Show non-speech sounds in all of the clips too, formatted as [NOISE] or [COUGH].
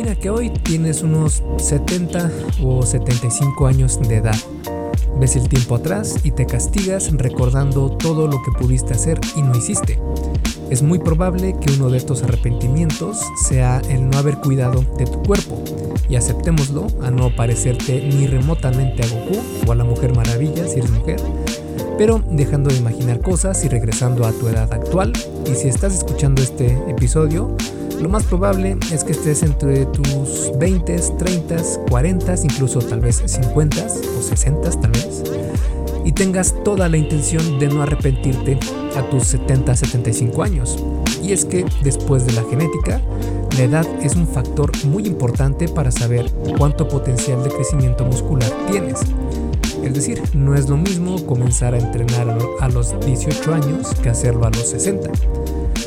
Imagina que hoy tienes unos 70 o 75 años de edad. Ves el tiempo atrás y te castigas recordando todo lo que pudiste hacer y no hiciste. Es muy probable que uno de estos arrepentimientos sea el no haber cuidado de tu cuerpo. Y aceptémoslo a no parecerte ni remotamente a Goku o a la Mujer Maravilla si eres mujer, pero dejando de imaginar cosas y regresando a tu edad actual. Y si estás escuchando este episodio, lo más probable es que estés entre tus 20, 30, 40, incluso tal vez 50 o 60 tal vez, y tengas toda la intención de no arrepentirte a tus 70, 75 años. Y es que después de la genética, la edad es un factor muy importante para saber cuánto potencial de crecimiento muscular tienes. Es decir, no es lo mismo comenzar a entrenar a los 18 años que hacerlo a los 60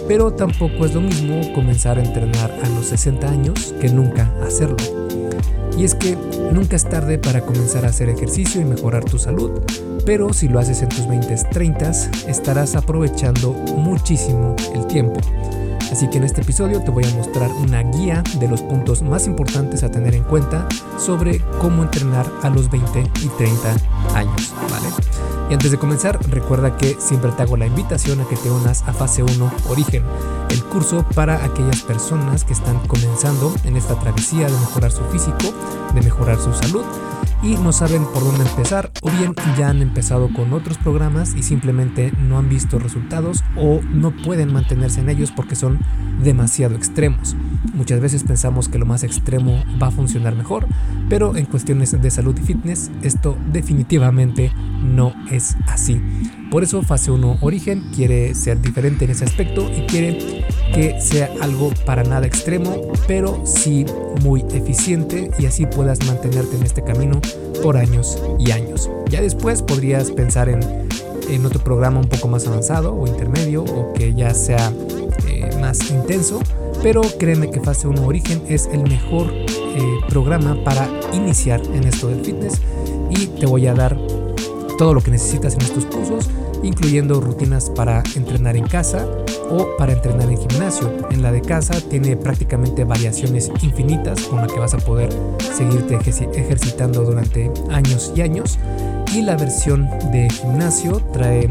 pero tampoco es lo mismo comenzar a entrenar a los 60 años que nunca hacerlo. Y es que nunca es tarde para comenzar a hacer ejercicio y mejorar tu salud, pero si lo haces en tus 20 30 estarás aprovechando muchísimo el tiempo. Así que en este episodio te voy a mostrar una guía de los puntos más importantes a tener en cuenta sobre cómo entrenar a los 20 y 30 años, ¿vale? Y antes de comenzar, recuerda que siempre te hago la invitación a que te unas a Fase 1 Origen, el curso para aquellas personas que están comenzando en esta travesía de mejorar su físico, de mejorar su salud y no saben por dónde empezar o bien ya han empezado con otros programas y simplemente no han visto resultados o no pueden mantenerse en ellos porque son demasiado extremos. Muchas veces pensamos que lo más extremo va a funcionar mejor, pero en cuestiones de salud y fitness esto definitivamente no es así. Por eso fase 1 Origen quiere ser diferente en ese aspecto y quiere que sea algo para nada extremo, pero sí muy eficiente y así puedas mantenerte en este camino por años y años. Ya después podrías pensar en, otro programa un poco más avanzado o intermedio o que ya sea eh, más intenso, pero créeme que Fase 1 Origen es el mejor eh, programa para iniciar en esto del fitness y te voy a dar todo lo que necesitas en estos cursos, incluyendo rutinas para entrenar en casa o para entrenar en gimnasio. En la de casa tiene prácticamente variaciones infinitas con la que vas a poder seguirte ejercitando durante años y años. Y la versión de gimnasio trae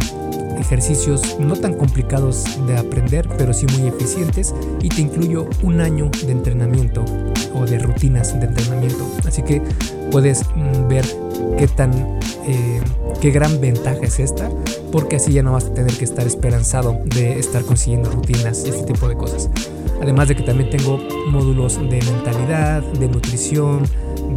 ejercicios no tan complicados de aprender, pero sí muy eficientes y te incluyo un año de entrenamiento o de rutinas de entrenamiento. Así que puedes mm, ver qué tan eh, qué gran ventaja es esta, porque así ya no vas a tener que estar esperanzado de estar consiguiendo rutinas y este tipo de cosas. Además de que también tengo módulos de mentalidad, de nutrición,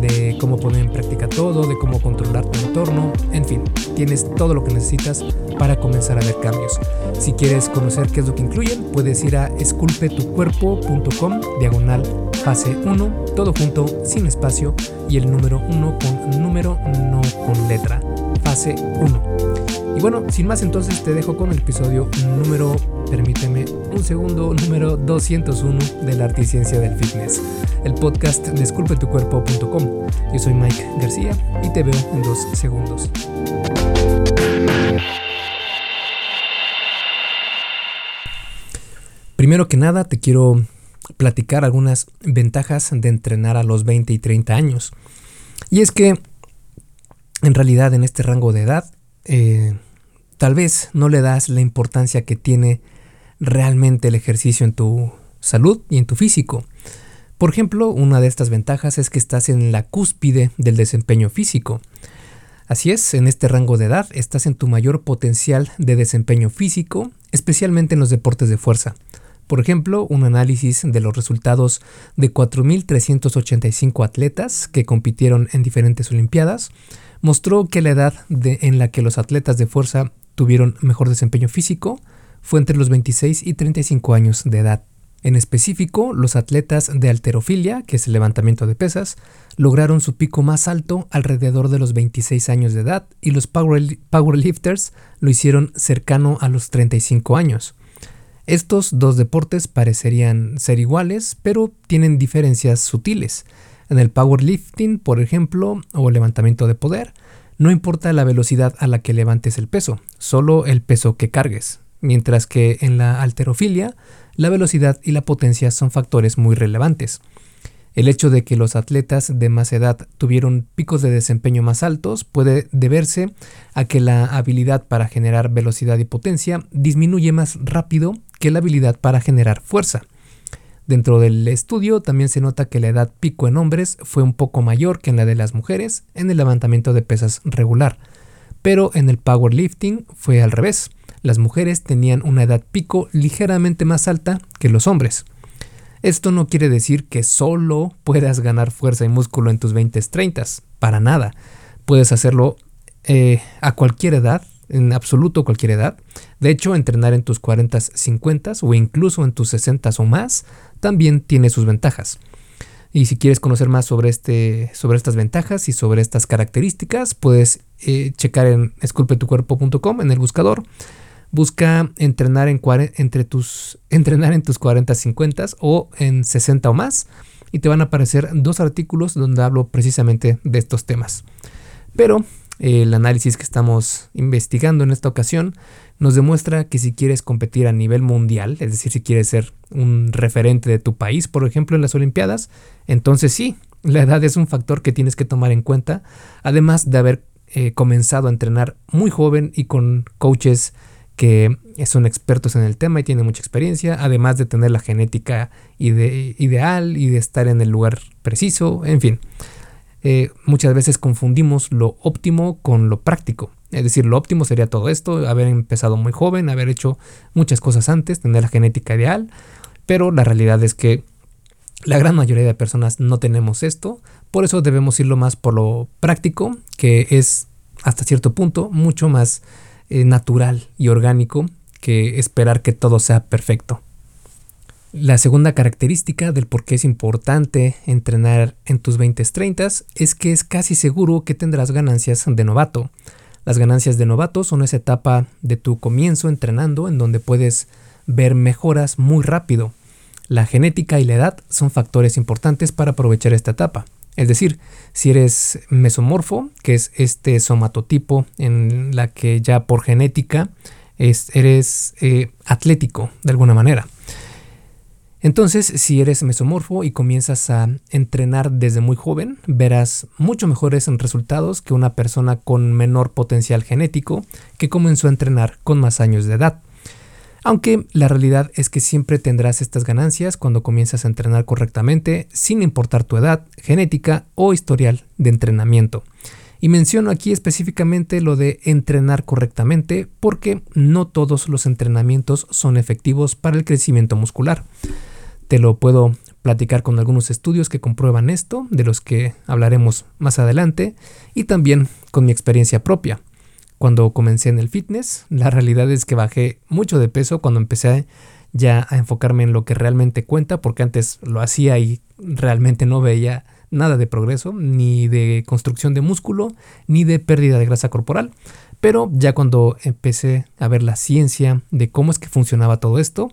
de cómo poner en práctica todo, de cómo controlar tu entorno, en fin, tienes todo lo que necesitas para comenzar a ver cambios. Si quieres conocer qué es lo que incluyen, puedes ir a esculpetucuerpo.com diagonal fase 1, todo junto, sin espacio y el número 1 con número, no con letra. Fase 1. Y bueno, sin más entonces te dejo con el episodio número, permíteme un segundo, número 201 de la Articiencia del Fitness, el podcast de esculpetucuerpo.com. Yo soy Mike García y te veo en dos segundos. Primero que nada te quiero platicar algunas ventajas de entrenar a los 20 y 30 años. Y es que en realidad en este rango de edad eh, tal vez no le das la importancia que tiene realmente el ejercicio en tu salud y en tu físico. Por ejemplo, una de estas ventajas es que estás en la cúspide del desempeño físico. Así es, en este rango de edad estás en tu mayor potencial de desempeño físico, especialmente en los deportes de fuerza. Por ejemplo, un análisis de los resultados de 4.385 atletas que compitieron en diferentes Olimpiadas mostró que la edad en la que los atletas de fuerza tuvieron mejor desempeño físico fue entre los 26 y 35 años de edad. En específico, los atletas de alterofilia, que es el levantamiento de pesas, lograron su pico más alto alrededor de los 26 años de edad y los powerlifters lo hicieron cercano a los 35 años. Estos dos deportes parecerían ser iguales, pero tienen diferencias sutiles. En el powerlifting, por ejemplo, o levantamiento de poder, no importa la velocidad a la que levantes el peso, solo el peso que cargues, mientras que en la alterofilia la velocidad y la potencia son factores muy relevantes. El hecho de que los atletas de más edad tuvieron picos de desempeño más altos puede deberse a que la habilidad para generar velocidad y potencia disminuye más rápido la habilidad para generar fuerza. Dentro del estudio también se nota que la edad pico en hombres fue un poco mayor que en la de las mujeres en el levantamiento de pesas regular, pero en el powerlifting fue al revés. Las mujeres tenían una edad pico ligeramente más alta que los hombres. Esto no quiere decir que solo puedas ganar fuerza y músculo en tus 20s, 30s, para nada. Puedes hacerlo eh, a cualquier edad, en absoluto cualquier edad. De hecho, entrenar en tus 40s, 50s o incluso en tus 60s o más también tiene sus ventajas. Y si quieres conocer más sobre, este, sobre estas ventajas y sobre estas características, puedes eh, checar en esculpetucuerpo.com en el buscador Busca entrenar en, entre tus, [LAUGHS] entrenar en tus 40, 50 o en 60 o más y te van a aparecer dos artículos donde hablo precisamente de estos temas. Pero el análisis que estamos investigando en esta ocasión nos demuestra que si quieres competir a nivel mundial, es decir, si quieres ser un referente de tu país, por ejemplo, en las Olimpiadas, entonces sí, la edad es un factor que tienes que tomar en cuenta, además de haber eh, comenzado a entrenar muy joven y con coaches que son expertos en el tema y tienen mucha experiencia, además de tener la genética ideal y de estar en el lugar preciso, en fin. Eh, muchas veces confundimos lo óptimo con lo práctico. Es decir, lo óptimo sería todo esto, haber empezado muy joven, haber hecho muchas cosas antes, tener la genética ideal, pero la realidad es que la gran mayoría de personas no tenemos esto, por eso debemos irlo más por lo práctico, que es hasta cierto punto mucho más eh, natural y orgánico que esperar que todo sea perfecto. La segunda característica del por qué es importante entrenar en tus 20-30 es que es casi seguro que tendrás ganancias de novato. Las ganancias de novato son esa etapa de tu comienzo entrenando en donde puedes ver mejoras muy rápido. La genética y la edad son factores importantes para aprovechar esta etapa. Es decir, si eres mesomorfo, que es este somatotipo en la que ya por genética eres eh, atlético de alguna manera. Entonces, si eres mesomorfo y comienzas a entrenar desde muy joven, verás mucho mejores resultados que una persona con menor potencial genético que comenzó a entrenar con más años de edad. Aunque la realidad es que siempre tendrás estas ganancias cuando comienzas a entrenar correctamente, sin importar tu edad, genética o historial de entrenamiento. Y menciono aquí específicamente lo de entrenar correctamente porque no todos los entrenamientos son efectivos para el crecimiento muscular. Te lo puedo platicar con algunos estudios que comprueban esto, de los que hablaremos más adelante, y también con mi experiencia propia cuando comencé en el fitness. La realidad es que bajé mucho de peso cuando empecé ya a enfocarme en lo que realmente cuenta, porque antes lo hacía y realmente no veía nada de progreso, ni de construcción de músculo, ni de pérdida de grasa corporal. Pero ya cuando empecé a ver la ciencia de cómo es que funcionaba todo esto,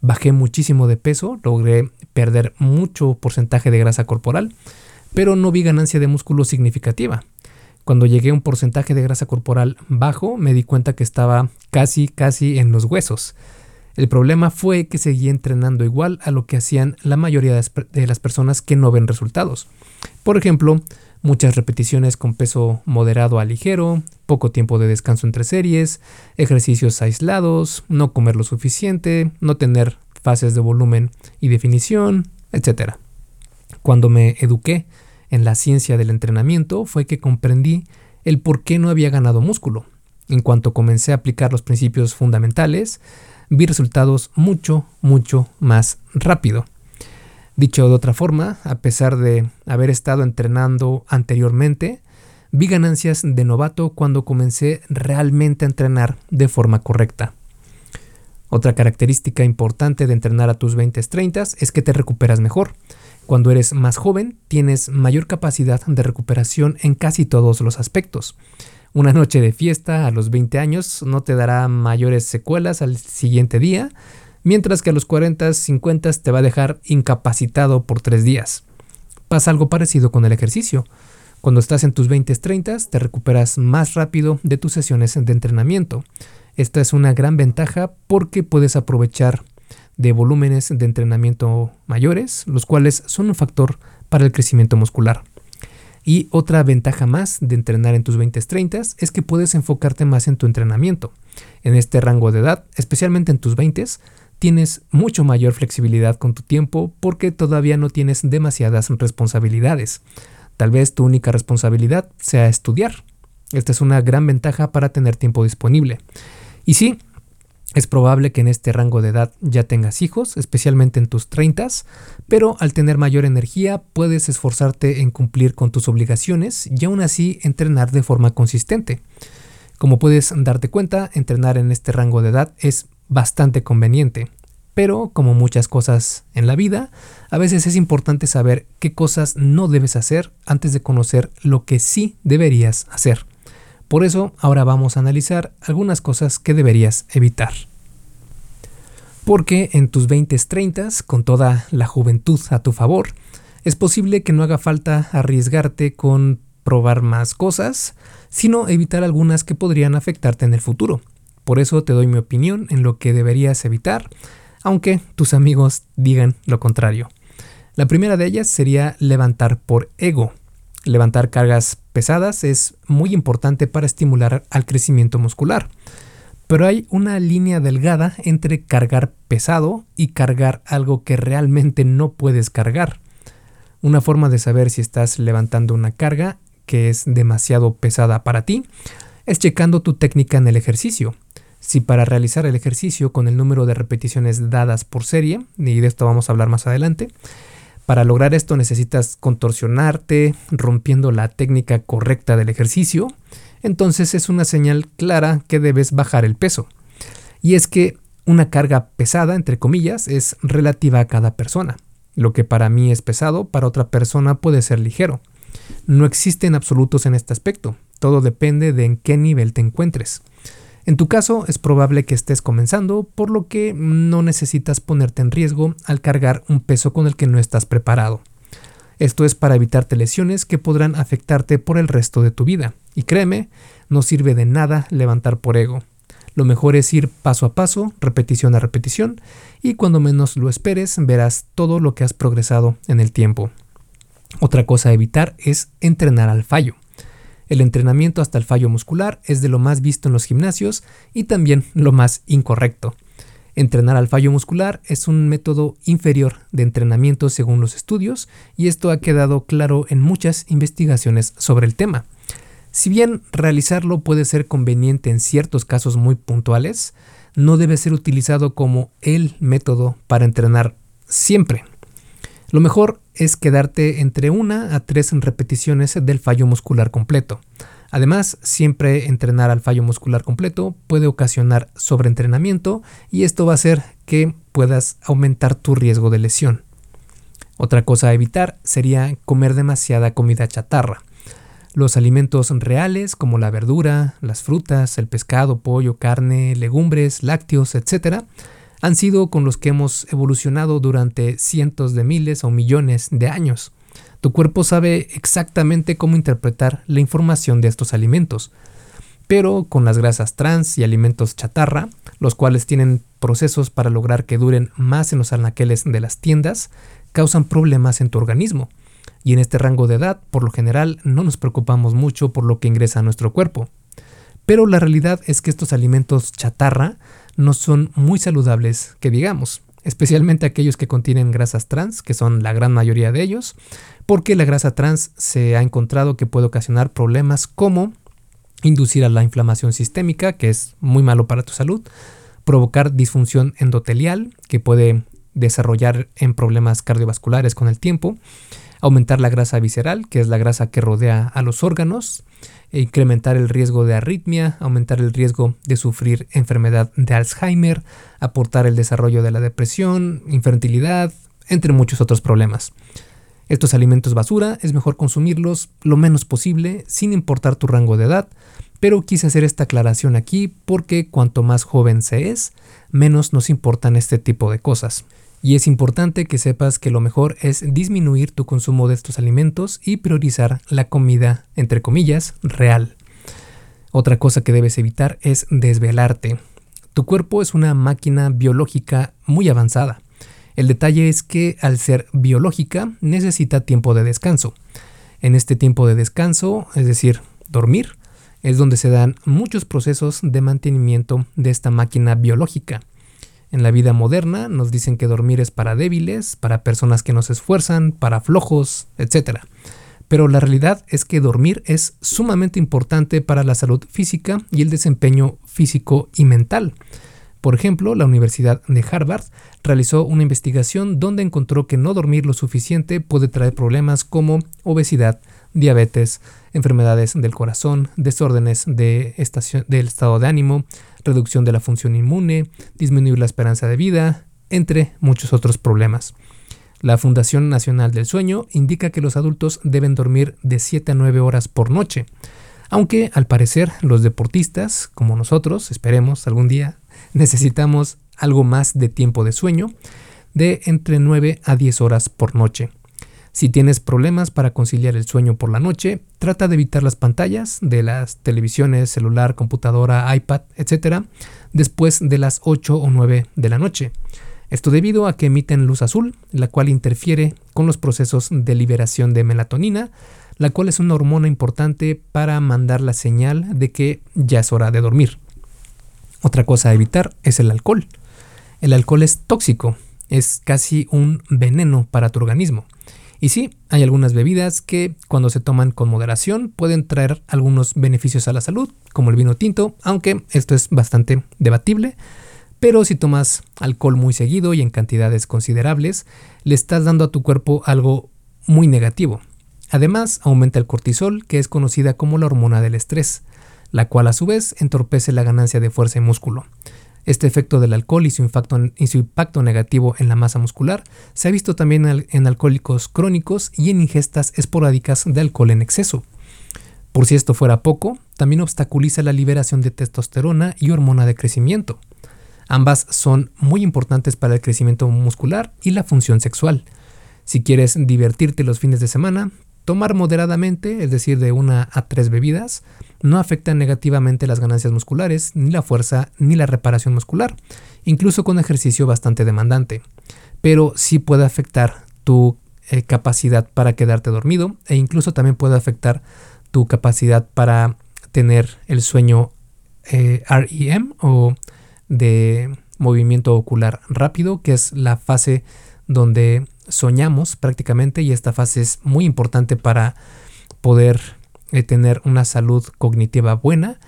bajé muchísimo de peso, logré perder mucho porcentaje de grasa corporal, pero no vi ganancia de músculo significativa. Cuando llegué a un porcentaje de grasa corporal bajo, me di cuenta que estaba casi, casi en los huesos. El problema fue que seguía entrenando igual a lo que hacían la mayoría de las personas que no ven resultados. Por ejemplo, muchas repeticiones con peso moderado a ligero, poco tiempo de descanso entre series, ejercicios aislados, no comer lo suficiente, no tener fases de volumen y definición, etc. Cuando me eduqué en la ciencia del entrenamiento fue que comprendí el por qué no había ganado músculo. En cuanto comencé a aplicar los principios fundamentales, vi resultados mucho, mucho más rápido. Dicho de otra forma, a pesar de haber estado entrenando anteriormente, vi ganancias de novato cuando comencé realmente a entrenar de forma correcta. Otra característica importante de entrenar a tus 20-30 es que te recuperas mejor. Cuando eres más joven, tienes mayor capacidad de recuperación en casi todos los aspectos. Una noche de fiesta a los 20 años no te dará mayores secuelas al siguiente día, mientras que a los 40, 50 te va a dejar incapacitado por tres días. Pasa algo parecido con el ejercicio. Cuando estás en tus 20, 30 te recuperas más rápido de tus sesiones de entrenamiento. Esta es una gran ventaja porque puedes aprovechar de volúmenes de entrenamiento mayores, los cuales son un factor para el crecimiento muscular. Y otra ventaja más de entrenar en tus 20-30 es que puedes enfocarte más en tu entrenamiento. En este rango de edad, especialmente en tus 20, tienes mucho mayor flexibilidad con tu tiempo porque todavía no tienes demasiadas responsabilidades. Tal vez tu única responsabilidad sea estudiar. Esta es una gran ventaja para tener tiempo disponible. Y sí, es probable que en este rango de edad ya tengas hijos, especialmente en tus 30, pero al tener mayor energía puedes esforzarte en cumplir con tus obligaciones y aún así entrenar de forma consistente. Como puedes darte cuenta, entrenar en este rango de edad es bastante conveniente, pero como muchas cosas en la vida, a veces es importante saber qué cosas no debes hacer antes de conocer lo que sí deberías hacer. Por eso ahora vamos a analizar algunas cosas que deberías evitar. Porque en tus 20s 30 con toda la juventud a tu favor, es posible que no haga falta arriesgarte con probar más cosas, sino evitar algunas que podrían afectarte en el futuro. Por eso te doy mi opinión en lo que deberías evitar, aunque tus amigos digan lo contrario. La primera de ellas sería levantar por ego. Levantar cargas pesadas es muy importante para estimular al crecimiento muscular, pero hay una línea delgada entre cargar pesado y cargar algo que realmente no puedes cargar. Una forma de saber si estás levantando una carga que es demasiado pesada para ti es checando tu técnica en el ejercicio. Si para realizar el ejercicio con el número de repeticiones dadas por serie, y de esto vamos a hablar más adelante, para lograr esto necesitas contorsionarte, rompiendo la técnica correcta del ejercicio, entonces es una señal clara que debes bajar el peso. Y es que una carga pesada, entre comillas, es relativa a cada persona. Lo que para mí es pesado, para otra persona puede ser ligero. No existen absolutos en este aspecto, todo depende de en qué nivel te encuentres. En tu caso es probable que estés comenzando, por lo que no necesitas ponerte en riesgo al cargar un peso con el que no estás preparado. Esto es para evitarte lesiones que podrán afectarte por el resto de tu vida. Y créeme, no sirve de nada levantar por ego. Lo mejor es ir paso a paso, repetición a repetición, y cuando menos lo esperes verás todo lo que has progresado en el tiempo. Otra cosa a evitar es entrenar al fallo. El entrenamiento hasta el fallo muscular es de lo más visto en los gimnasios y también lo más incorrecto. Entrenar al fallo muscular es un método inferior de entrenamiento según los estudios y esto ha quedado claro en muchas investigaciones sobre el tema. Si bien realizarlo puede ser conveniente en ciertos casos muy puntuales, no debe ser utilizado como el método para entrenar siempre. Lo mejor es quedarte entre una a tres repeticiones del fallo muscular completo. Además, siempre entrenar al fallo muscular completo puede ocasionar sobreentrenamiento y esto va a hacer que puedas aumentar tu riesgo de lesión. Otra cosa a evitar sería comer demasiada comida chatarra. Los alimentos reales como la verdura, las frutas, el pescado, pollo, carne, legumbres, lácteos, etc., han sido con los que hemos evolucionado durante cientos de miles o millones de años. Tu cuerpo sabe exactamente cómo interpretar la información de estos alimentos. Pero con las grasas trans y alimentos chatarra, los cuales tienen procesos para lograr que duren más en los anaqueles de las tiendas, causan problemas en tu organismo. Y en este rango de edad, por lo general, no nos preocupamos mucho por lo que ingresa a nuestro cuerpo. Pero la realidad es que estos alimentos chatarra no son muy saludables, que digamos, especialmente aquellos que contienen grasas trans, que son la gran mayoría de ellos, porque la grasa trans se ha encontrado que puede ocasionar problemas como inducir a la inflamación sistémica, que es muy malo para tu salud, provocar disfunción endotelial, que puede desarrollar en problemas cardiovasculares con el tiempo, aumentar la grasa visceral, que es la grasa que rodea a los órganos, e incrementar el riesgo de arritmia, aumentar el riesgo de sufrir enfermedad de Alzheimer, aportar el desarrollo de la depresión, infertilidad, entre muchos otros problemas. Estos alimentos basura es mejor consumirlos lo menos posible sin importar tu rango de edad, pero quise hacer esta aclaración aquí porque cuanto más joven se es, menos nos importan este tipo de cosas. Y es importante que sepas que lo mejor es disminuir tu consumo de estos alimentos y priorizar la comida, entre comillas, real. Otra cosa que debes evitar es desvelarte. Tu cuerpo es una máquina biológica muy avanzada. El detalle es que al ser biológica necesita tiempo de descanso. En este tiempo de descanso, es decir, dormir, es donde se dan muchos procesos de mantenimiento de esta máquina biológica. En la vida moderna nos dicen que dormir es para débiles, para personas que no se esfuerzan, para flojos, etc. Pero la realidad es que dormir es sumamente importante para la salud física y el desempeño físico y mental. Por ejemplo, la Universidad de Harvard realizó una investigación donde encontró que no dormir lo suficiente puede traer problemas como obesidad, diabetes, enfermedades del corazón, desórdenes de del estado de ánimo, reducción de la función inmune, disminuir la esperanza de vida, entre muchos otros problemas. La Fundación Nacional del Sueño indica que los adultos deben dormir de 7 a 9 horas por noche, aunque al parecer los deportistas, como nosotros, esperemos algún día, [LAUGHS] necesitamos algo más de tiempo de sueño, de entre 9 a 10 horas por noche. Si tienes problemas para conciliar el sueño por la noche, trata de evitar las pantallas de las televisiones, celular, computadora, iPad, etc. después de las 8 o 9 de la noche. Esto debido a que emiten luz azul, la cual interfiere con los procesos de liberación de melatonina, la cual es una hormona importante para mandar la señal de que ya es hora de dormir. Otra cosa a evitar es el alcohol. El alcohol es tóxico, es casi un veneno para tu organismo. Y sí, hay algunas bebidas que cuando se toman con moderación pueden traer algunos beneficios a la salud, como el vino tinto, aunque esto es bastante debatible. Pero si tomas alcohol muy seguido y en cantidades considerables, le estás dando a tu cuerpo algo muy negativo. Además, aumenta el cortisol, que es conocida como la hormona del estrés, la cual a su vez entorpece la ganancia de fuerza y músculo. Este efecto del alcohol y su, impacto, negativo en la masa muscular se ha visto también en alcohólicos crónicos y en ingestas esporádicas de alcohol en exceso. Por si esto fuera poco, también obstaculiza la liberación de testosterona y hormona de crecimiento. Ambas son muy importantes para el crecimiento muscular y la función sexual. Si quieres divertirte los fines de semana, tomar moderadamente, es decir, de una a tres bebidas, no afecta negativamente las ganancias musculares, ni la fuerza, ni la reparación muscular, incluso con ejercicio bastante demandante. Pero sí puede afectar tu eh, capacidad para quedarte dormido e incluso también puede afectar tu capacidad para tener el sueño eh, REM o de movimiento ocular rápido, que es la fase donde soñamos prácticamente y esta fase es muy importante para poder eh, tener una salud cognitiva buena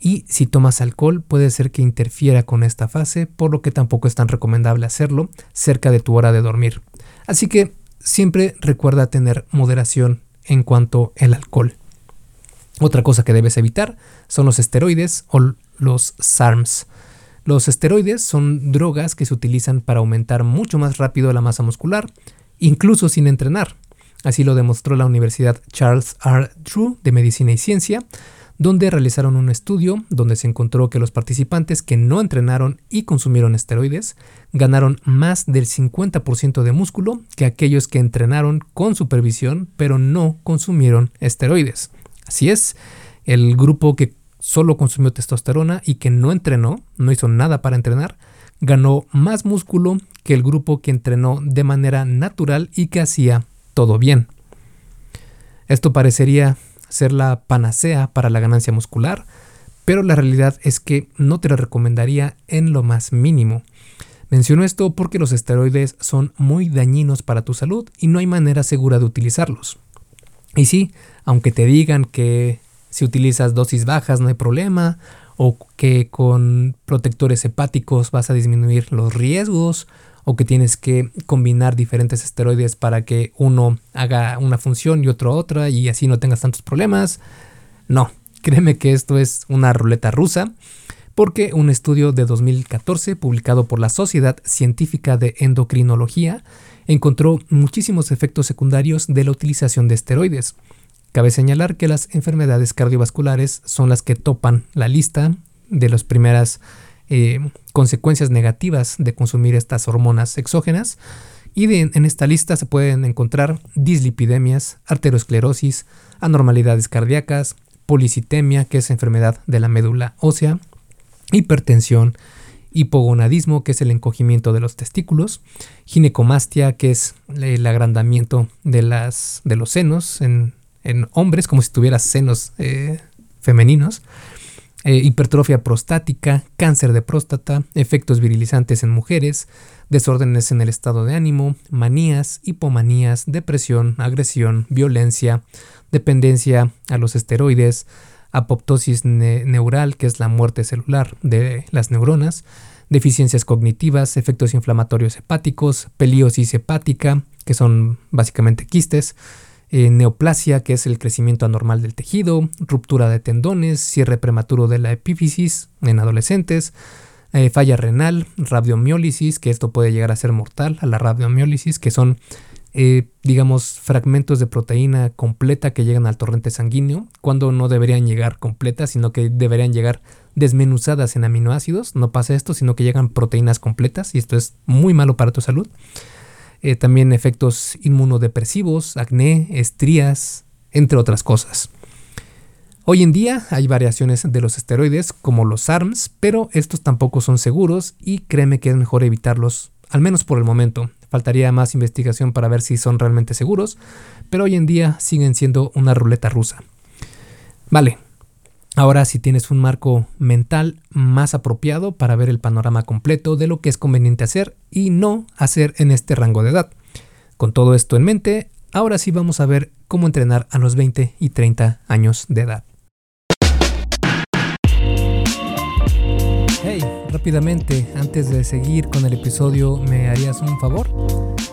y si tomas alcohol puede ser que interfiera con esta fase, por lo que tampoco es tan recomendable hacerlo cerca de tu hora de dormir. Así que siempre recuerda tener moderación en cuanto al alcohol. Otra cosa que debes evitar son los esteroides o los SARMs. Los esteroides son drogas que se utilizan para aumentar mucho más rápido la masa muscular, incluso sin entrenar. Así lo demostró la Universidad Charles R. Drew de Medicina y Ciencia, donde realizaron un estudio donde se encontró que los participantes que no entrenaron y consumieron esteroides ganaron más del 50% de músculo que aquellos que entrenaron con supervisión pero no consumieron esteroides. Así es, el grupo que solo consumió testosterona y que no entrenó, no hizo nada para entrenar, ganó más músculo que el grupo que entrenó de manera natural y que hacía todo bien. Esto parecería ser la panacea para la ganancia muscular, pero la realidad es que no te lo recomendaría en lo más mínimo. Menciono esto porque los esteroides son muy dañinos para tu salud y no hay manera segura de utilizarlos. Y sí, aunque te digan que si utilizas dosis bajas no hay problema, o que con protectores hepáticos vas a disminuir los riesgos, o que tienes que combinar diferentes esteroides para que uno haga una función y otro otra y así no tengas tantos problemas. No, [LAUGHS] créeme que esto es una ruleta rusa porque un estudio de 2014 publicado por la Sociedad Científica de Endocrinología encontró muchísimos efectos secundarios de la utilización de esteroides. Cabe señalar que las enfermedades cardiovasculares son las que topan la lista de las primeras eh, consecuencias negativas de consumir estas hormonas exógenas. Y en esta lista se pueden encontrar dislipidemias, arteriosclerosis, anormalidades cardíacas, policitemia, que es enfermedad de la médula ósea, hipertensión hipogonadismo, que es el encogimiento de los testículos, ginecomastia, que es el agrandamiento de, las, de los senos en, hombres, como si tuvieras senos eh, femeninos, eh, hipertrofia prostática, cáncer de próstata, efectos virilizantes en mujeres, desórdenes en el estado de ánimo, manías, hipomanías, depresión, agresión, violencia, dependencia a los esteroides, apoptosis neural, que es la muerte celular de las neuronas, deficiencias cognitivas, efectos inflamatorios hepáticos, peliosis hepática, que son básicamente quistes, eh, neoplasia, que es el crecimiento anormal del tejido, ruptura de tendones, cierre prematuro de la epífisis en adolescentes, eh, falla renal, radiomiólisis, que esto puede llegar a ser mortal, a la radiomiólisis, que son eh, digamos, fragmentos de proteína completa que llegan al torrente sanguíneo, cuando no deberían llegar completas, sino que deberían llegar desmenuzadas en aminoácidos. No pasa esto, sino que llegan proteínas completas y esto es muy malo para tu salud. Eh, también efectos inmunodepresivos, acné, estrías, entre otras cosas. Hoy en día hay variaciones de los esteroides como los ARMS, pero estos tampoco son seguros y créeme que es mejor evitarlos, al menos por el momento. Faltaría más investigación para ver si son realmente seguros, pero hoy en día siguen siendo una ruleta rusa. Vale, ahora si tienes un marco mental más apropiado para ver el panorama completo de lo que es conveniente hacer y no hacer en este rango de edad. Con todo esto en mente, ahora sí vamos a ver cómo entrenar a los 20 y 30 años de edad. Hey, rápidamente, antes de seguir con el episodio, ¿me harías un favor?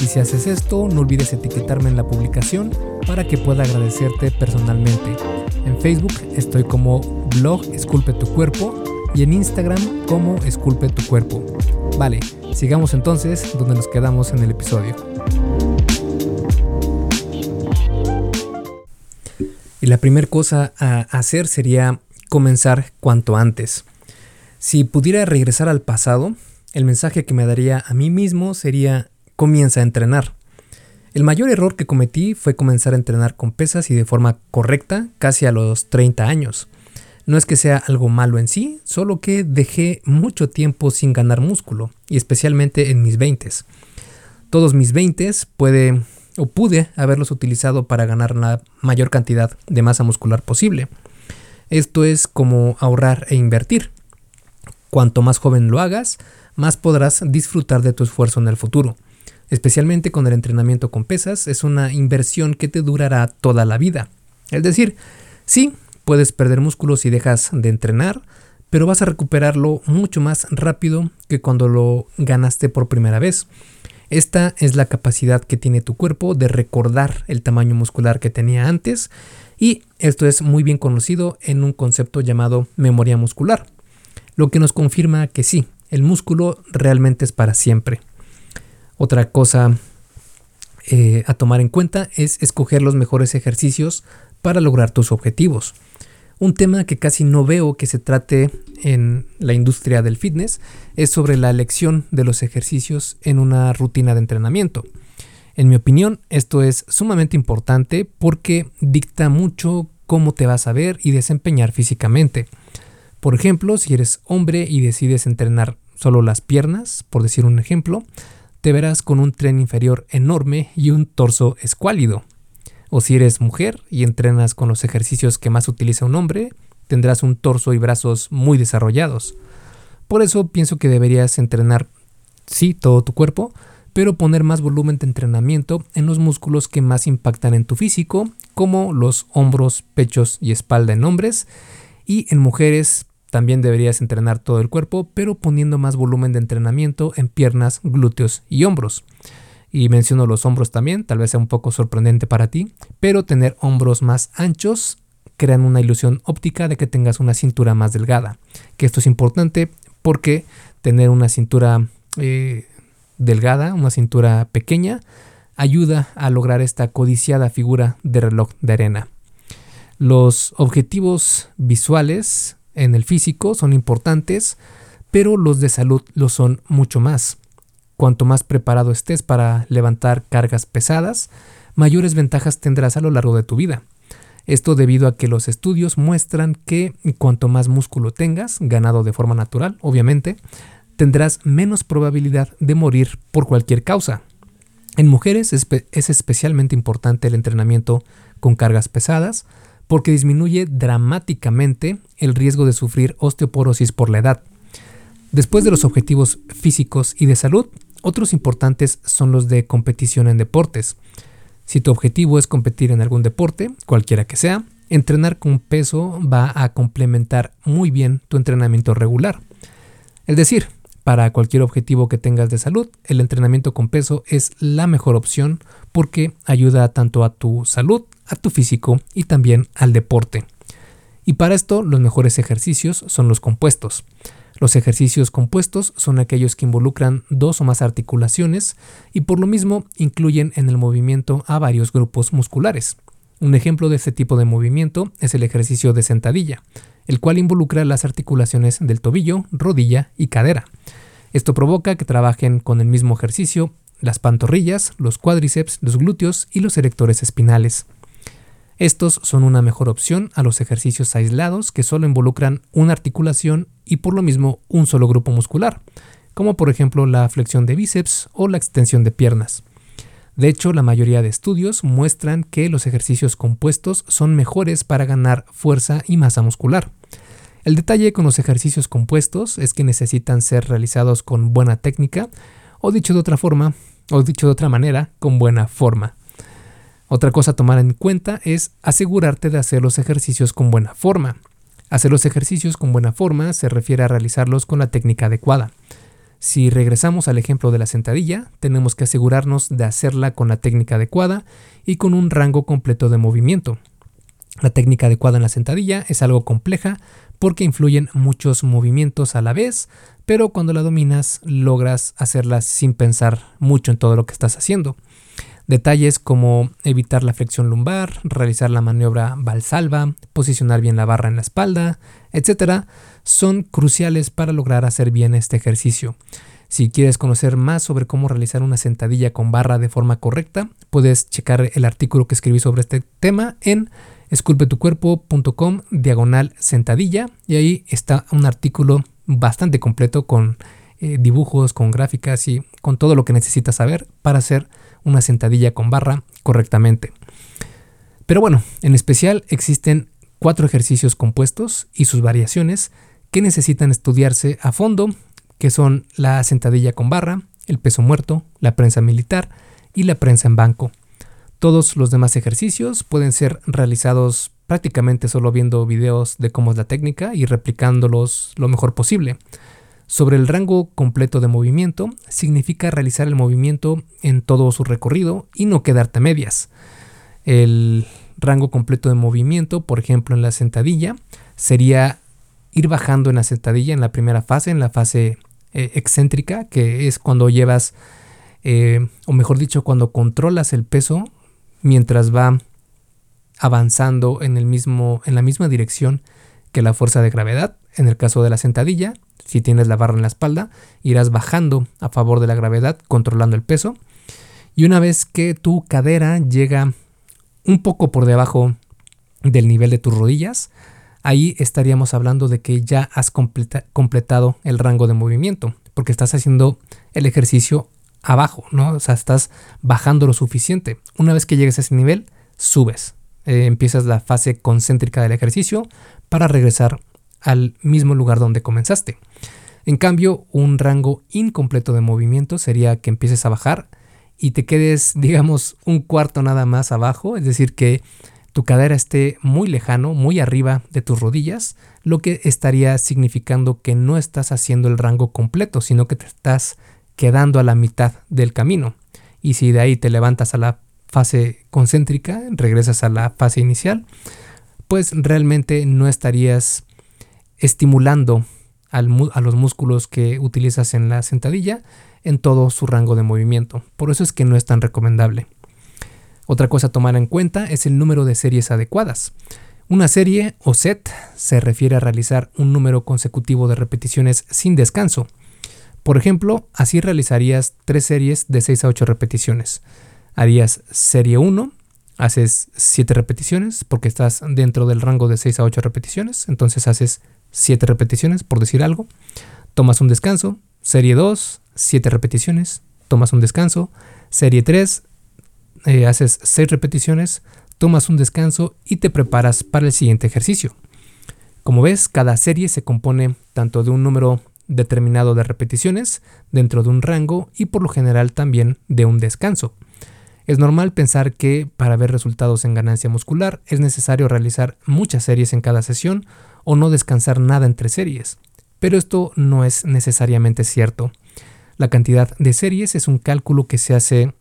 Y si haces esto, no olvides etiquetarme en la publicación para que pueda agradecerte personalmente. En Facebook estoy como blog Esculpe tu cuerpo y en Instagram como Esculpe tu cuerpo. Vale, sigamos entonces donde nos quedamos en el episodio. Y la primera cosa a hacer sería comenzar cuanto antes. Si pudiera regresar al pasado, el mensaje que me daría a mí mismo sería comienza a entrenar. El mayor error que cometí fue comenzar a entrenar con pesas y de forma correcta casi a los 30 años. No es que sea algo malo en sí, solo que dejé mucho tiempo sin ganar músculo, y especialmente en mis 20 Todos mis 20 puede o pude haberlos utilizado para ganar la mayor cantidad de masa muscular posible. Esto es como ahorrar e invertir. Cuanto más joven lo hagas, más podrás disfrutar de tu esfuerzo en el futuro. Especialmente con el entrenamiento con pesas, es una inversión que te durará toda la vida. Es decir, sí, puedes perder músculos si dejas de entrenar, pero vas a recuperarlo mucho más rápido que cuando lo ganaste por primera vez. Esta es la capacidad que tiene tu cuerpo de recordar el tamaño muscular que tenía antes y esto es muy bien conocido en un concepto llamado memoria muscular, lo que nos confirma que sí, el músculo realmente es para siempre. Otra cosa eh, a tomar en cuenta es escoger los mejores ejercicios para lograr tus objetivos. Un tema que casi no veo que se trate en la industria del fitness es sobre la elección de los ejercicios en una rutina de entrenamiento. En mi opinión, esto es sumamente importante porque dicta mucho cómo te vas a ver y desempeñar físicamente. Por ejemplo, si eres hombre y decides entrenar solo las piernas, por decir un ejemplo, te verás con un tren inferior enorme y un torso escuálido. O si eres mujer y entrenas con los ejercicios que más utiliza un hombre, tendrás un torso y brazos muy desarrollados. Por eso pienso que deberías entrenar, sí, todo tu cuerpo, pero poner más volumen de entrenamiento en los músculos que más impactan en tu físico, como los hombros, pechos y espalda en hombres, y en mujeres también deberías entrenar todo el cuerpo, pero poniendo más volumen de entrenamiento en piernas, glúteos y hombros. Y menciono los hombros también, tal vez sea un poco sorprendente para ti, pero tener hombros más anchos crean una ilusión óptica de que tengas una cintura más delgada, que esto es importante porque Tener una cintura eh, delgada, una cintura pequeña, ayuda a lograr esta codiciada figura de reloj de arena. Los objetivos visuales en el físico son importantes, pero los de salud lo son mucho más. Cuanto más preparado estés para levantar cargas pesadas, mayores ventajas tendrás a lo largo de tu vida. Esto debido a que los estudios muestran que cuanto más músculo tengas, ganado de forma natural, obviamente, tendrás menos probabilidad de morir por cualquier causa. En mujeres es, especialmente importante el entrenamiento con cargas pesadas porque disminuye dramáticamente el riesgo de sufrir osteoporosis por la edad. Después de los objetivos físicos y de salud, otros importantes son los de competición en deportes. Si tu objetivo es competir en algún deporte, cualquiera que sea, entrenar con peso va a complementar muy bien tu entrenamiento regular. Es decir, para cualquier objetivo que tengas de salud, el entrenamiento con peso es la mejor opción porque ayuda tanto a tu salud, a tu físico y también al deporte. Y para esto los mejores ejercicios son los compuestos. Los ejercicios compuestos son aquellos que involucran dos o más articulaciones y por lo mismo incluyen en el movimiento a varios grupos musculares. Un ejemplo de este tipo de movimiento es el ejercicio de sentadilla, el cual involucra las articulaciones del tobillo, rodilla y cadera. Esto provoca que trabajen con el mismo ejercicio las pantorrillas, los cuádriceps, los glúteos y los erectores espinales. Estos son una mejor opción a los ejercicios aislados que solo involucran una articulación y por lo mismo un solo grupo muscular, como por ejemplo la flexión de bíceps o la extensión de piernas. De hecho, la mayoría de estudios muestran que los ejercicios compuestos son mejores para ganar fuerza y masa muscular. El detalle con los ejercicios compuestos es que necesitan ser realizados con buena técnica, o dicho de otra forma, o dicho de otra manera, con buena forma. Otra cosa a tomar en cuenta es asegurarte de hacer los ejercicios con buena forma. Hacer los ejercicios con buena forma se refiere a realizarlos con la técnica adecuada. Si regresamos al ejemplo de la sentadilla, tenemos que asegurarnos de hacerla con la técnica adecuada y con un rango completo de movimiento. La técnica adecuada en la sentadilla es algo compleja porque influyen muchos movimientos a la vez, pero cuando la dominas logras hacerlas sin pensar mucho en todo lo que estás haciendo. Detalles como evitar la flexión lumbar, realizar la maniobra valsalva, posicionar bien la barra en la espalda, etc., son cruciales para lograr hacer bien este ejercicio. Si quieres conocer más sobre cómo realizar una sentadilla con barra de forma correcta, puedes checar el artículo que escribí sobre este tema en esculpetucuerpo.com diagonal sentadilla y ahí está un artículo bastante completo con eh, dibujos, con gráficas y con todo lo que necesitas saber para hacer una sentadilla con barra correctamente. Pero bueno, en especial existen cuatro ejercicios compuestos y sus variaciones que necesitan estudiarse a fondo, que son la sentadilla con barra, el peso muerto, la prensa militar y la prensa en banco. Todos los demás ejercicios pueden ser realizados prácticamente solo viendo videos de cómo es la técnica y replicándolos lo mejor posible. Sobre el rango completo de movimiento significa realizar el movimiento en todo su recorrido y no quedarte medias. El rango completo de movimiento, por ejemplo en la sentadilla, sería ir bajando en la sentadilla en la primera fase, en la fase eh, excéntrica, que es cuando llevas, eh, o mejor dicho, cuando controlas el peso mientras va avanzando en, el mismo, en la misma dirección que la fuerza de gravedad. En el caso de la sentadilla, si tienes la barra en la espalda, irás bajando a favor de la gravedad, controlando el peso. Y una vez que tu cadera llega un poco por debajo del nivel de tus rodillas, ahí estaríamos hablando de que ya has completado el rango de movimiento, porque estás haciendo el ejercicio abajo, ¿no? O sea, estás bajando lo suficiente. Una vez que llegues a ese nivel, subes. Eh, empiezas la fase concéntrica del ejercicio para regresar al mismo lugar donde comenzaste. En cambio, un rango incompleto de movimiento sería que empieces a bajar y te quedes, [LAUGHS] digamos, un cuarto nada más abajo, es decir, que tu cadera esté muy lejano, muy arriba de tus rodillas, lo que estaría significando que no estás haciendo el rango completo, sino que te estás quedando a la mitad del camino. Y si de ahí te levantas a la fase concéntrica, regresas a la fase inicial, pues realmente no estarías estimulando a los músculos que utilizas en la sentadilla en todo su rango de movimiento. Por eso es que no es tan recomendable. Otra cosa a tomar en cuenta es el número de series adecuadas. Una serie o set se refiere a realizar un número consecutivo de repeticiones sin descanso. Por ejemplo, así realizarías tres series de 6 a 8 repeticiones. Harías serie 1, haces 7 repeticiones porque estás dentro del rango de 6 a 8 repeticiones, entonces haces 7 repeticiones por decir algo. Tomas un descanso, serie 2, 7 repeticiones, tomas un descanso, serie 3, eh, haces 6 repeticiones, tomas un descanso y te preparas para el siguiente ejercicio. Como ves, cada serie se compone tanto de un número determinado de repeticiones dentro de un rango y por lo general también de un descanso. Es normal pensar que para ver resultados en ganancia muscular es necesario realizar muchas series en cada sesión o no descansar nada entre series, pero esto no es necesariamente cierto. La cantidad de series es un cálculo que se hace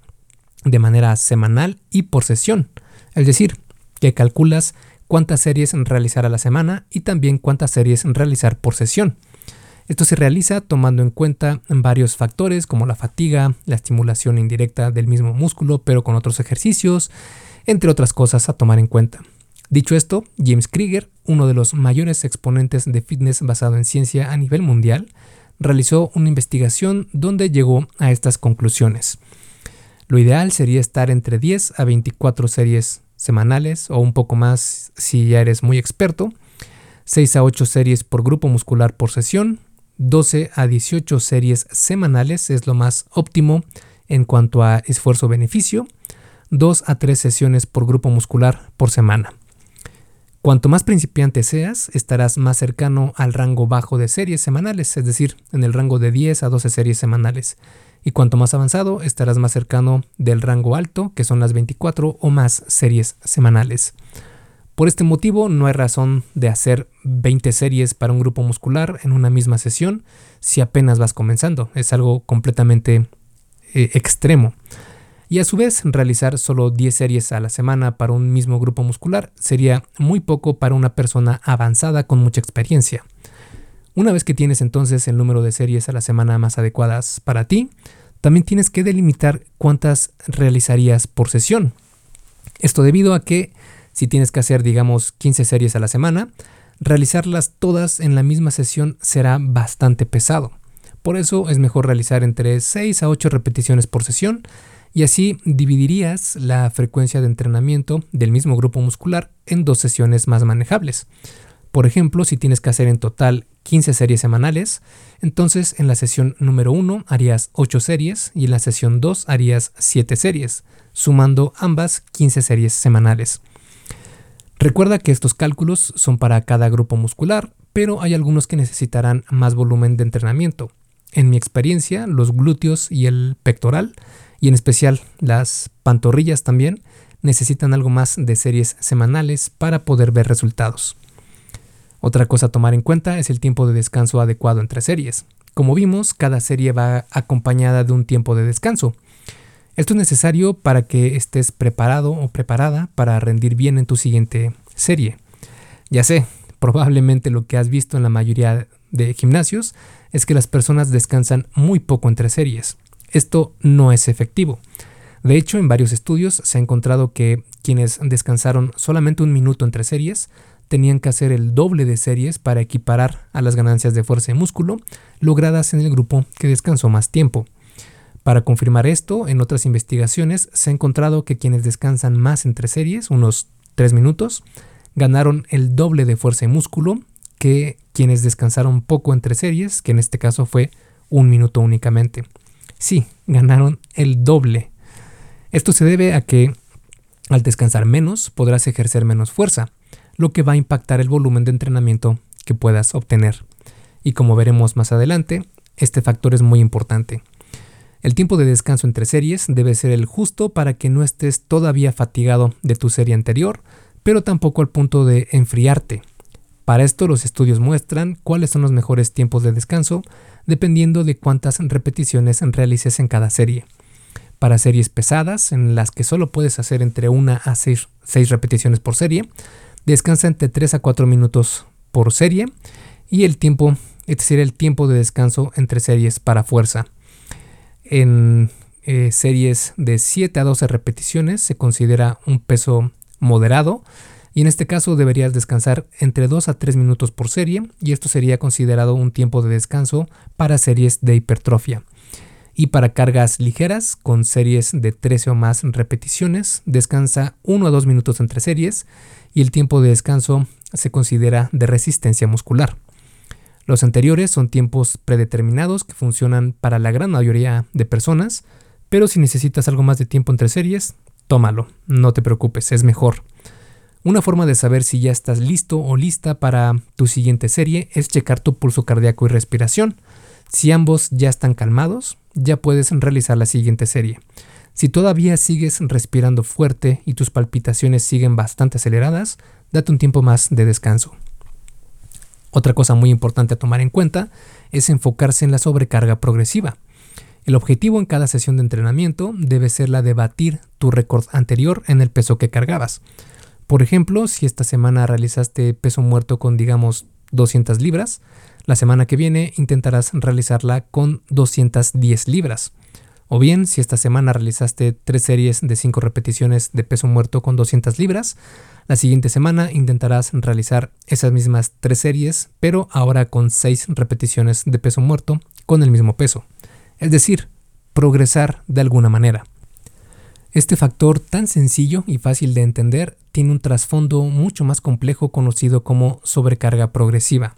de manera semanal y por sesión, es decir, que calculas cuántas series realizar a la semana y también cuántas series realizar por sesión. Esto se realiza tomando en cuenta varios factores como la fatiga, la estimulación indirecta del mismo músculo pero con otros ejercicios, entre otras cosas a tomar en cuenta. Dicho esto, James Krieger, uno de los mayores exponentes de fitness basado en ciencia a nivel mundial, realizó una investigación donde llegó a estas conclusiones. Lo ideal sería estar entre 10 a 24 series semanales o un poco más si ya eres muy experto, 6 a 8 series por grupo muscular por sesión, 12 a 18 series semanales es lo más óptimo en cuanto a esfuerzo-beneficio, 2 a 3 sesiones por grupo muscular por semana. Cuanto más principiante seas, estarás más cercano al rango bajo de series semanales, es decir, en el rango de 10 a 12 series semanales. Y cuanto más avanzado, estarás más cercano del rango alto, que son las 24 o más series semanales. Por este motivo, no hay razón de hacer 20 series para un grupo muscular en una misma sesión si apenas vas comenzando. Es algo completamente eh, extremo. Y a su vez, realizar solo 10 series a la semana para un mismo grupo muscular sería muy poco para una persona avanzada con mucha experiencia. Una vez que tienes entonces el número de series a la semana más adecuadas para ti, también tienes que delimitar cuántas realizarías por sesión. Esto debido a que si tienes que hacer, digamos, 15 series a la semana, realizarlas todas en la misma sesión será bastante pesado. Por eso es mejor realizar entre 6 a 8 repeticiones por sesión y así dividirías la frecuencia de entrenamiento del mismo grupo muscular en dos sesiones más manejables. Por ejemplo, si tienes que hacer en total 15 series semanales, entonces en la sesión número 1 harías 8 series y en la sesión 2 harías 7 series, sumando ambas 15 series semanales. Recuerda que estos cálculos son para cada grupo muscular, pero hay algunos que necesitarán más volumen de entrenamiento. En mi experiencia, los glúteos y el pectoral, y en especial las pantorrillas también, necesitan algo más de series semanales para poder ver resultados. Otra cosa a tomar en cuenta es el tiempo de descanso adecuado entre series. Como vimos, cada serie va acompañada de un tiempo de descanso. Esto es necesario para que estés preparado o preparada para rendir bien en tu siguiente serie. Ya sé, probablemente lo que has visto en la mayoría de gimnasios es que las personas descansan muy poco entre series. Esto no es efectivo. De hecho, en varios estudios se ha encontrado que quienes descansaron solamente un minuto entre series tenían que hacer el doble de series para equiparar a las ganancias de fuerza y músculo logradas en el grupo que descansó más tiempo. Para confirmar esto, en otras investigaciones se ha encontrado que quienes descansan más entre series, unos 3 minutos, ganaron el doble de fuerza y músculo que quienes descansaron poco entre series, que en este caso fue un minuto únicamente. Sí, ganaron el doble. Esto se debe a que al descansar menos podrás ejercer menos fuerza, lo que va a impactar el volumen de entrenamiento que puedas obtener. Y como veremos más adelante, este factor es muy importante. El tiempo de descanso entre series debe ser el justo para que no estés todavía fatigado de tu serie anterior, pero tampoco al punto de enfriarte. Para esto los estudios muestran cuáles son los mejores tiempos de descanso dependiendo de cuántas repeticiones realices en cada serie. Para series pesadas, en las que solo puedes hacer entre 1 a 6, repeticiones por serie, descansa entre 3 a 4 minutos por serie y el tiempo Este sería el tiempo de descanso entre series para fuerza. En eh, series de 7 a 12 repeticiones se considera un peso moderado y en este caso deberías descansar entre 2 a 3 minutos por serie y esto sería considerado un tiempo de descanso para series de hipertrofia. Y para cargas ligeras, con series de 13 o más repeticiones, descansa 1 a 2 minutos entre series y el tiempo de descanso se considera de resistencia muscular. Los anteriores son tiempos predeterminados que funcionan para la gran mayoría de personas, pero si necesitas algo más de tiempo entre series, tómalo, no te preocupes, es mejor. Una forma de saber si ya estás listo o lista para tu siguiente serie es checar tu pulso cardíaco y respiración. Si ambos ya están calmados, ya puedes realizar la siguiente serie. Si todavía sigues respirando fuerte y tus palpitaciones siguen bastante aceleradas, date un tiempo más de descanso. Otra cosa muy importante a tomar en cuenta es enfocarse en la sobrecarga progresiva. El objetivo en cada sesión de entrenamiento debe ser la de batir tu récord anterior en el peso que cargabas. Por ejemplo, si esta semana realizaste peso muerto con digamos 200 libras, la semana que viene intentarás realizarla con 210 libras. O bien, si esta semana realizaste tres series de 5 repeticiones de peso muerto con 200 libras, la siguiente semana intentarás realizar esas mismas tres series, pero ahora con 6 repeticiones de peso muerto con el mismo peso. Es decir, progresar de alguna manera. Este factor tan sencillo y fácil de entender tiene un trasfondo mucho más complejo conocido como sobrecarga progresiva.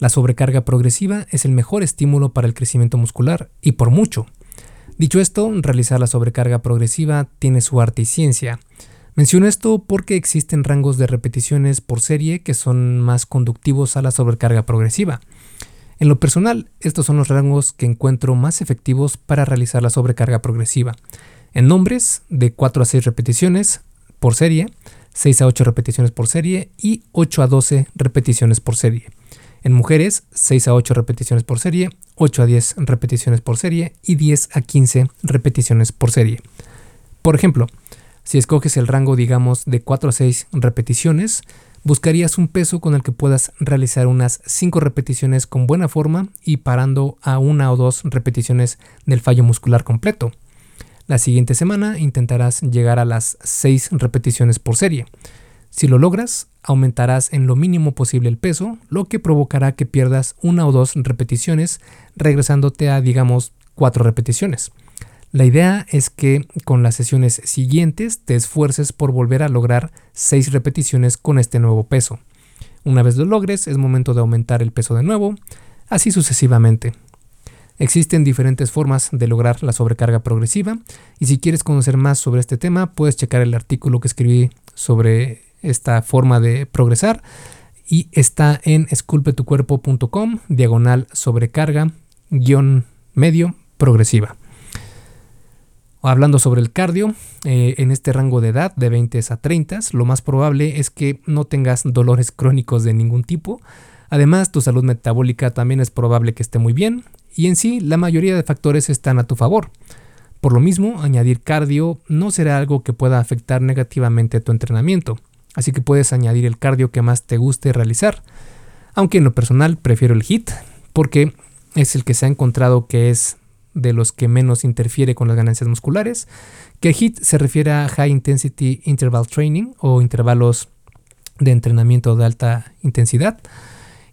La sobrecarga progresiva es el mejor estímulo para el crecimiento muscular y por mucho. Dicho esto, realizar la sobrecarga progresiva tiene su arte y ciencia. Menciono esto porque existen rangos de repeticiones por serie que son más conductivos a la sobrecarga progresiva. En lo personal, estos son los rangos que encuentro más efectivos para realizar la sobrecarga progresiva en nombres de 4 a 6 repeticiones por serie, 6 a 8 repeticiones por serie y 8 a 12 repeticiones por serie. En mujeres, 6 a 8 repeticiones por serie, 8 a 10 repeticiones por serie y 10 a 15 repeticiones por serie. Por ejemplo, si escoges el rango digamos de 4 a 6 repeticiones, buscarías un peso con el que puedas realizar unas 5 repeticiones con buena forma y parando a una o dos repeticiones del fallo muscular completo. La siguiente semana intentarás llegar a las 6 repeticiones por serie. Si lo logras, aumentarás en lo mínimo posible el peso, lo que provocará que pierdas una o dos repeticiones, regresándote a, digamos, 4 repeticiones. La idea es que con las sesiones siguientes te esfuerces por volver a lograr 6 repeticiones con este nuevo peso. Una vez lo logres, es momento de aumentar el peso de nuevo, así sucesivamente. Existen diferentes formas de lograr la sobrecarga progresiva y si quieres conocer más sobre este tema puedes checar el artículo que escribí sobre esta forma de progresar y está en esculpetucuerpo.com diagonal sobrecarga guion medio progresiva. Hablando sobre el cardio, eh, en este rango de edad de 20 a 30, lo más probable es que no tengas dolores crónicos de ningún tipo. Además, tu salud metabólica también es probable que esté muy bien, y en sí la mayoría de factores están a tu favor. Por lo mismo, añadir cardio no será algo que pueda afectar negativamente tu entrenamiento, así que puedes añadir el cardio que más te guste realizar. Aunque en lo personal prefiero el HIT, porque es el que se ha encontrado que es de los que menos interfiere con las ganancias musculares, que HIT se refiere a High Intensity Interval Training o intervalos de entrenamiento de alta intensidad.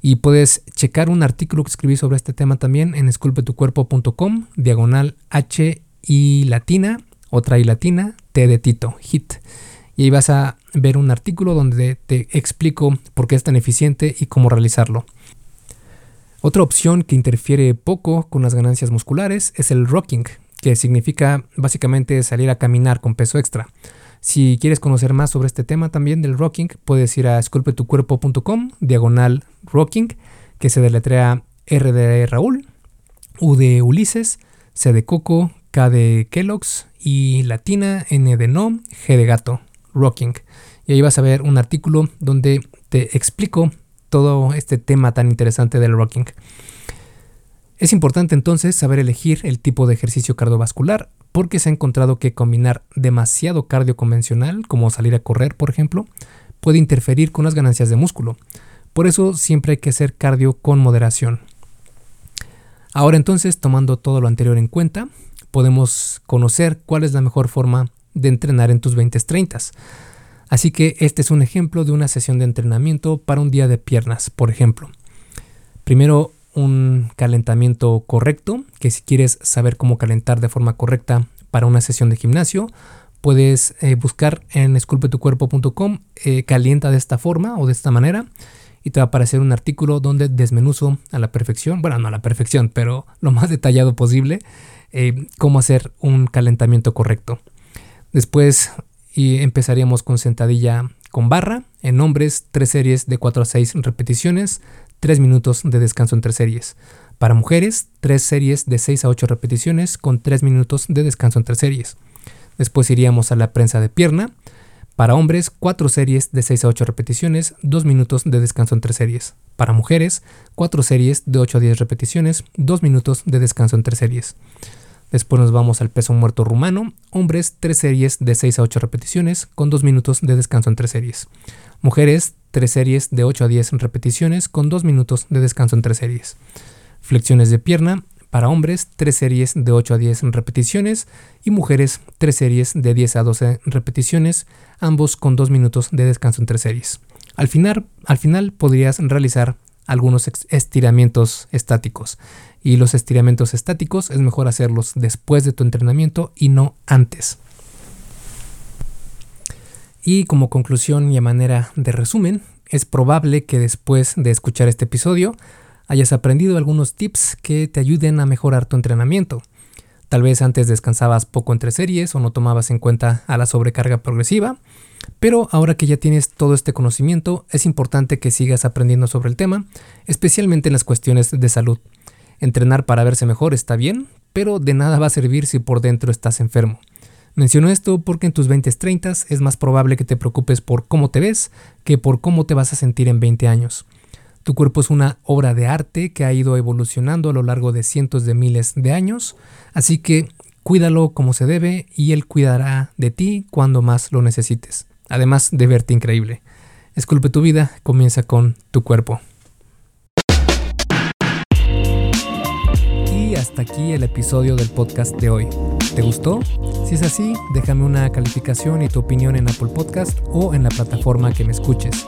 Y puedes checar un artículo que escribí sobre este tema también en esculpetucuerpo.com, diagonal H y latina, otra y latina, T de Tito, HIT. Y vas a ver un artículo donde te explico por qué es tan eficiente y cómo realizarlo. Otra opción que interfiere poco con las ganancias musculares es el rocking, que significa básicamente salir a caminar con peso extra. Si quieres conocer más sobre este tema también del rocking, puedes ir a esculpetucuerpo.com, diagonal rocking, que se deletrea R de Raúl, U de Ulises, C de Coco, K de Kellogg's y latina, N de no, G de gato, rocking. Y ahí vas a ver un artículo donde te explico todo este tema tan interesante del rocking. Es importante entonces saber elegir el tipo de ejercicio cardiovascular porque se ha encontrado que combinar demasiado cardio convencional, como salir a correr por ejemplo, puede interferir con las ganancias de músculo. Por eso siempre hay que hacer cardio con moderación. Ahora entonces, tomando todo lo anterior en cuenta, podemos conocer cuál es la mejor forma de entrenar en tus 20-30. Así que este es un ejemplo de una sesión de entrenamiento para un día de piernas, por ejemplo. Primero, un calentamiento correcto, que si quieres saber cómo calentar de forma correcta para una sesión de gimnasio, puedes eh, buscar en esculpetucuerpo.com eh, calienta de esta forma o de esta manera y te va a aparecer un artículo donde desmenuzo a la perfección, bueno, no a la perfección, pero lo más detallado posible, eh, cómo hacer un calentamiento correcto. Después y empezaríamos con sentadilla con barra, en hombres, tres series de 4 a 6 repeticiones, 3 minutos de descanso entre series. Para mujeres, 3 series de 6 a 8 repeticiones con 3 minutos de descanso entre series. Después iríamos a la prensa de pierna. Para hombres, 4 series de 6 a 8 repeticiones, 2 minutos de descanso entre series. Para mujeres, 4 series de 8 a 10 repeticiones, 2 minutos de descanso entre series. Después nos vamos al peso muerto rumano. Hombres, 3 series de 6 a 8 repeticiones, con 2 minutos de descanso entre series. Mujeres, 3 series de 8 a 10 repeticiones con 2 minutos de descanso entre series. Flexiones de pierna para hombres, 3 series de 8 a 10 repeticiones y mujeres, 3 series de 10 a 12 repeticiones, ambos con 2 minutos de descanso entre series. Al final, al final podrías realizar algunos estiramientos estáticos. Y los estiramientos estáticos es mejor hacerlos después de tu entrenamiento y no antes. Y como conclusión y a manera de resumen, es probable que después de escuchar este episodio hayas aprendido algunos tips que te ayuden a mejorar tu entrenamiento. Tal vez antes descansabas poco entre series o no tomabas en cuenta a la sobrecarga progresiva, pero ahora que ya tienes todo este conocimiento, es importante que sigas aprendiendo sobre el tema, especialmente en las cuestiones de salud. Entrenar para verse mejor está bien, pero de nada va a servir si por dentro estás enfermo. Menciono esto porque en tus 20-30 es más probable que te preocupes por cómo te ves que por cómo te vas a sentir en 20 años. Tu cuerpo es una obra de arte que ha ido evolucionando a lo largo de cientos de miles de años, así que cuídalo como se debe y él cuidará de ti cuando más lo necesites, además de verte increíble. Esculpe tu vida, comienza con tu cuerpo. Hasta aquí el episodio del podcast de hoy. ¿Te gustó? Si es así, déjame una calificación y tu opinión en Apple Podcast o en la plataforma que me escuches.